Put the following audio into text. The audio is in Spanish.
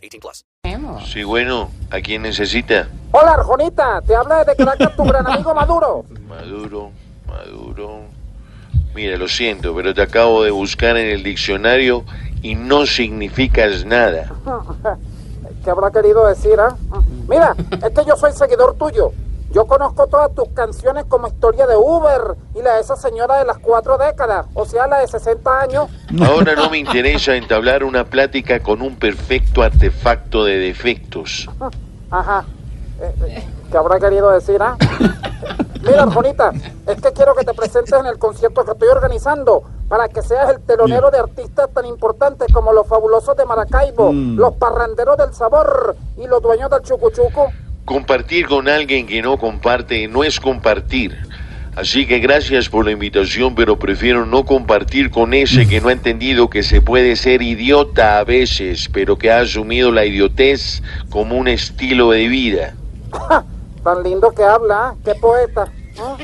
18 plus. Sí, bueno, ¿a quién necesita? Hola, Arjonita, te habla desde Caracas tu gran amigo Maduro. Maduro, Maduro. Mira, lo siento, pero te acabo de buscar en el diccionario y no significas nada. ¿Qué habrá querido decir, ah? Mira, es que yo soy seguidor tuyo. Yo conozco todas tus canciones como Historia de Uber y la de esa señora de las cuatro décadas, o sea, la de 60 años. Ahora no me interesa entablar una plática con un perfecto artefacto de defectos. Ajá. Eh, eh, ¿Qué habrá querido decir, ah? Mira, Arjonita, es que quiero que te presentes en el concierto que estoy organizando para que seas el telonero de artistas tan importantes como los fabulosos de Maracaibo, los parranderos del sabor y los dueños del chucuchuco. Compartir con alguien que no comparte no es compartir. Así que gracias por la invitación, pero prefiero no compartir con ese que no ha entendido que se puede ser idiota a veces, pero que ha asumido la idiotez como un estilo de vida. Tan lindo que habla, ¿ah? qué poeta. ¿ah?